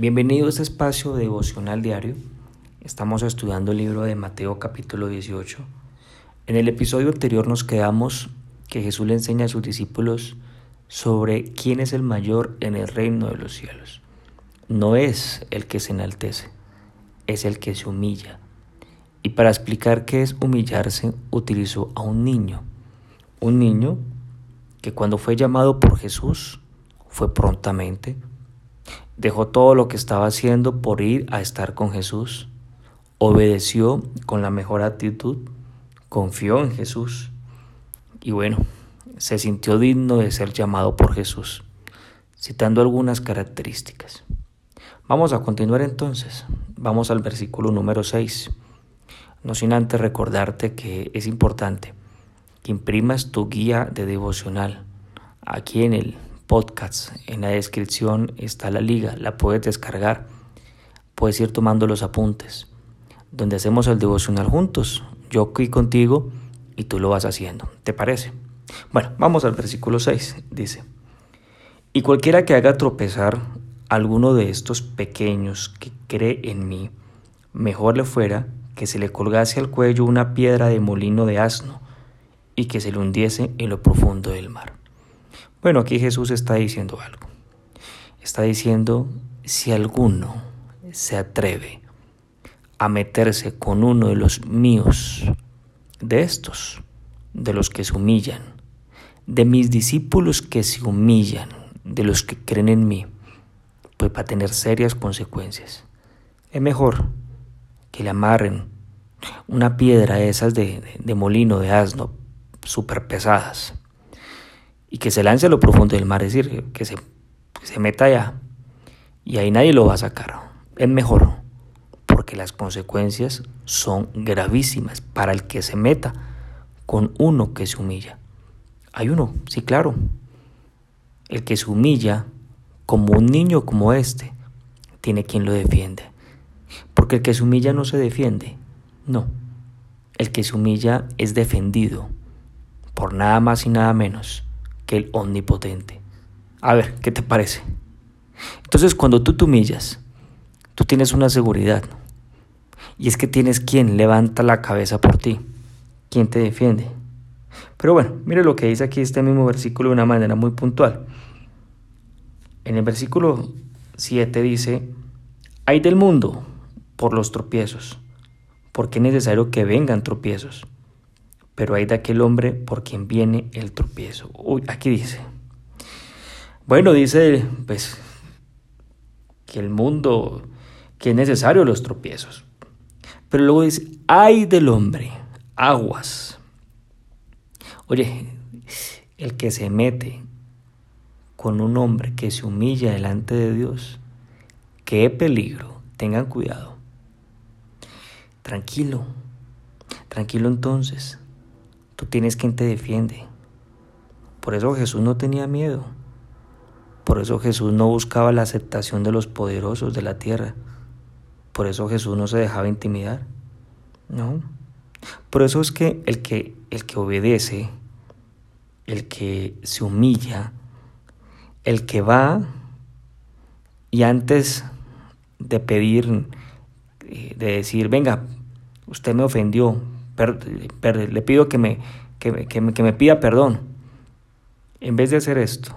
Bienvenido a este espacio devocional diario. Estamos estudiando el libro de Mateo capítulo 18. En el episodio anterior nos quedamos que Jesús le enseña a sus discípulos sobre quién es el mayor en el reino de los cielos. No es el que se enaltece, es el que se humilla. Y para explicar qué es humillarse, utilizó a un niño. Un niño que cuando fue llamado por Jesús fue prontamente Dejó todo lo que estaba haciendo por ir a estar con Jesús. Obedeció con la mejor actitud. Confió en Jesús. Y bueno, se sintió digno de ser llamado por Jesús, citando algunas características. Vamos a continuar entonces. Vamos al versículo número 6. No sin antes recordarte que es importante que imprimas tu guía de devocional aquí en el podcast. En la descripción está la liga, la puedes descargar. Puedes ir tomando los apuntes, donde hacemos el devocional juntos. Yo aquí contigo y tú lo vas haciendo. ¿Te parece? Bueno, vamos al versículo 6. Dice, y cualquiera que haga tropezar alguno de estos pequeños que cree en mí, mejor le fuera que se le colgase al cuello una piedra de molino de asno y que se le hundiese en lo profundo del mar. Bueno, aquí Jesús está diciendo algo. Está diciendo, si alguno se atreve a meterse con uno de los míos, de estos, de los que se humillan, de mis discípulos que se humillan, de los que creen en mí, pues va a tener serias consecuencias. Es mejor que le amarren una piedra de esas de, de molino, de asno, súper pesadas, y que se lance a lo profundo del mar, es decir, que se, se meta allá y ahí nadie lo va a sacar. Es mejor, porque las consecuencias son gravísimas para el que se meta con uno que se humilla. Hay uno, sí, claro. El que se humilla como un niño como este, tiene quien lo defiende. Porque el que se humilla no se defiende, no. El que se humilla es defendido por nada más y nada menos el omnipotente. A ver, ¿qué te parece? Entonces, cuando tú te humillas, tú tienes una seguridad. Y es que tienes quien levanta la cabeza por ti, quien te defiende. Pero bueno, mire lo que dice aquí este mismo versículo de una manera muy puntual. En el versículo 7 dice, hay del mundo por los tropiezos, porque es necesario que vengan tropiezos pero hay de aquel hombre por quien viene el tropiezo. Uy, aquí dice. Bueno, dice, pues, que el mundo, que es necesario los tropiezos. Pero luego dice, hay del hombre, aguas. Oye, el que se mete con un hombre que se humilla delante de Dios, qué peligro, tengan cuidado. Tranquilo, tranquilo entonces, Tú tienes quien te defiende. Por eso Jesús no tenía miedo. Por eso Jesús no buscaba la aceptación de los poderosos de la tierra. Por eso Jesús no se dejaba intimidar. No. Por eso es que el que, el que obedece, el que se humilla, el que va y antes de pedir, eh, de decir, venga, usted me ofendió, le pido que me, que, me, pida perdón. En vez de hacer esto,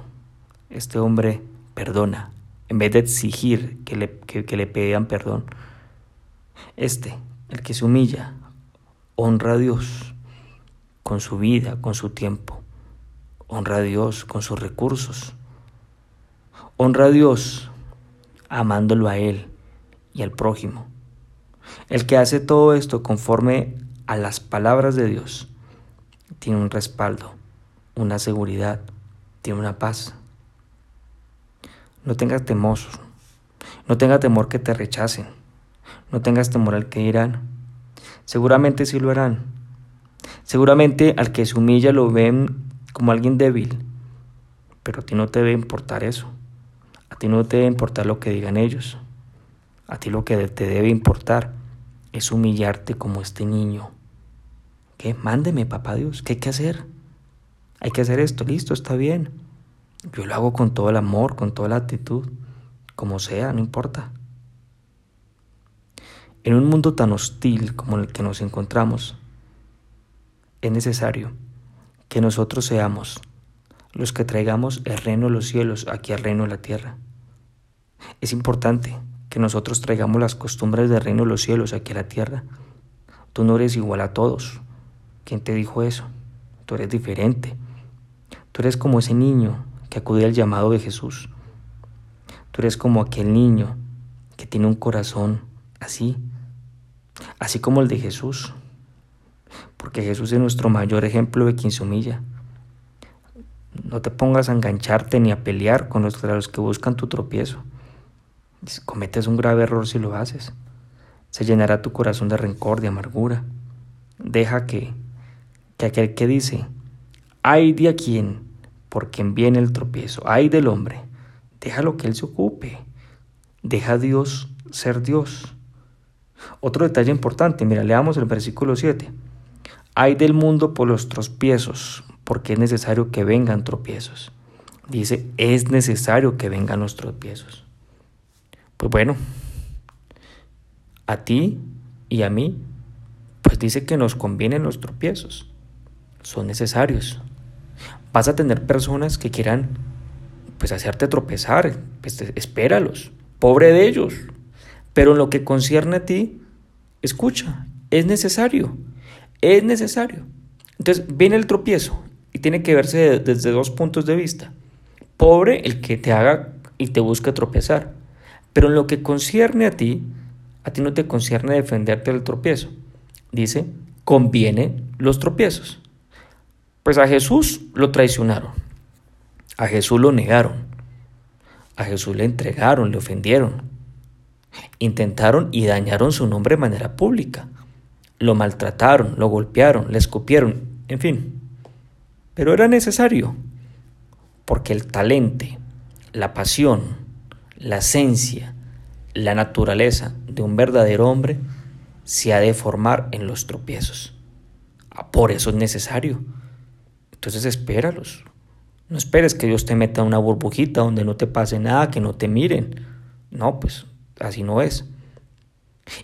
este hombre perdona, en vez de exigir que le, que le pidan perdón. Este, el que se humilla, honra a Dios con su vida, con su tiempo. Honra a Dios con sus recursos. Honra a Dios amándolo a Él y al prójimo. El que hace todo esto conforme a las palabras de Dios, tiene un respaldo, una seguridad, tiene una paz. No tengas temor, no tengas temor que te rechacen, no tengas temor al que dirán. Seguramente sí lo harán. Seguramente al que se humilla lo ven como alguien débil, pero a ti no te debe importar eso. A ti no te debe importar lo que digan ellos. A ti lo que te debe importar es humillarte como este niño. ¿Qué? Mándeme, papá Dios. ¿Qué hay que hacer? Hay que hacer esto. Listo, está bien. Yo lo hago con todo el amor, con toda la actitud, como sea, no importa. En un mundo tan hostil como el que nos encontramos, es necesario que nosotros seamos los que traigamos el reino de los cielos aquí al reino de la tierra. Es importante que nosotros traigamos las costumbres del reino de los cielos aquí a la tierra. Tú no eres igual a todos. ¿Quién te dijo eso? Tú eres diferente. Tú eres como ese niño que acude al llamado de Jesús. Tú eres como aquel niño que tiene un corazón así, así como el de Jesús. Porque Jesús es nuestro mayor ejemplo de quien se humilla. No te pongas a engancharte ni a pelear con los, los que buscan tu tropiezo. Cometes un grave error si lo haces. Se llenará tu corazón de rencor, de amargura. Deja que, que aquel que dice, ay de a quien, por quien viene el tropiezo, ay del hombre, déjalo que él se ocupe. Deja a Dios ser Dios. Otro detalle importante, mira, leamos el versículo 7. Ay del mundo por los tropiezos, porque es necesario que vengan tropiezos. Dice, es necesario que vengan los tropiezos. Pues bueno, a ti y a mí, pues dice que nos convienen los tropiezos. Son necesarios. Vas a tener personas que quieran pues hacerte tropezar, pues espéralos. Pobre de ellos. Pero en lo que concierne a ti, escucha, es necesario. Es necesario. Entonces viene el tropiezo y tiene que verse desde dos puntos de vista. Pobre el que te haga y te busque tropezar. Pero en lo que concierne a ti, a ti no te concierne defenderte del tropiezo. Dice, conviene los tropiezos. Pues a Jesús lo traicionaron. A Jesús lo negaron. A Jesús le entregaron, le ofendieron. Intentaron y dañaron su nombre de manera pública. Lo maltrataron, lo golpearon, le escupieron, en fin. Pero era necesario, porque el talento, la pasión, la esencia, la naturaleza de un verdadero hombre se ha de formar en los tropiezos. Ah, por eso es necesario. Entonces espéralos. No esperes que Dios te meta una burbujita donde no te pase nada, que no te miren. No, pues así no es.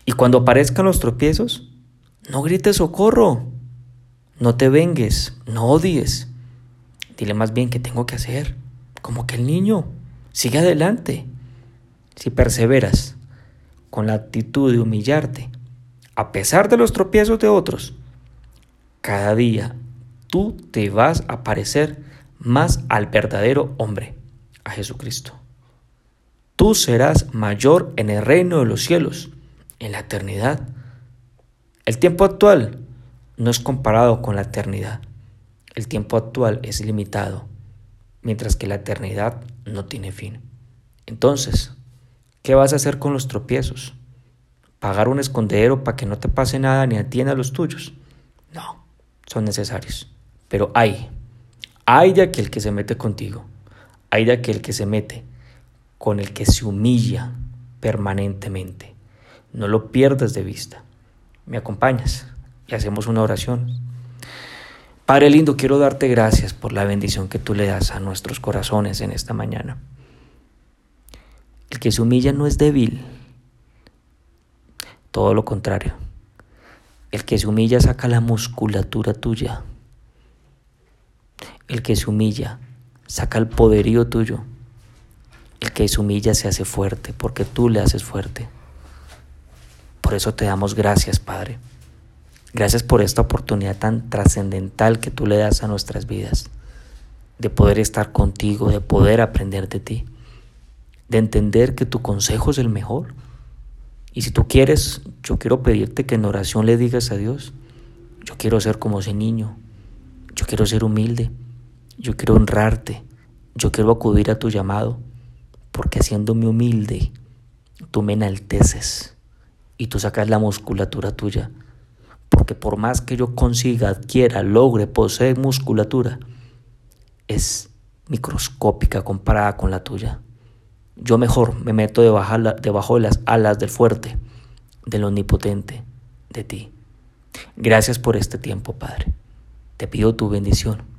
Y cuando aparezcan los tropiezos, no grites socorro. No te vengues, no odies. Dile más bien qué tengo que hacer. Como que el niño. Sigue adelante. Si perseveras con la actitud de humillarte, a pesar de los tropiezos de otros, cada día tú te vas a parecer más al verdadero hombre, a Jesucristo. Tú serás mayor en el reino de los cielos, en la eternidad. El tiempo actual no es comparado con la eternidad. El tiempo actual es limitado, mientras que la eternidad no tiene fin. Entonces, ¿Qué vas a hacer con los tropiezos? ¿Pagar un escondedero para que no te pase nada ni a ti ni a los tuyos? No, son necesarios. Pero hay, hay de aquel que se mete contigo, hay de aquel que se mete con el que se humilla permanentemente. No lo pierdas de vista. ¿Me acompañas? Y hacemos una oración. Padre lindo, quiero darte gracias por la bendición que tú le das a nuestros corazones en esta mañana. El que se humilla no es débil, todo lo contrario. El que se humilla saca la musculatura tuya. El que se humilla saca el poderío tuyo. El que se humilla se hace fuerte porque tú le haces fuerte. Por eso te damos gracias, Padre. Gracias por esta oportunidad tan trascendental que tú le das a nuestras vidas, de poder estar contigo, de poder aprender de ti de entender que tu consejo es el mejor. Y si tú quieres, yo quiero pedirte que en oración le digas a Dios, yo quiero ser como ese niño, yo quiero ser humilde, yo quiero honrarte, yo quiero acudir a tu llamado, porque haciéndome humilde, tú me enalteces y tú sacas la musculatura tuya, porque por más que yo consiga, adquiera, logre, posee musculatura, es microscópica comparada con la tuya. Yo mejor me meto debajo de las alas del fuerte, del omnipotente, de ti. Gracias por este tiempo, Padre. Te pido tu bendición.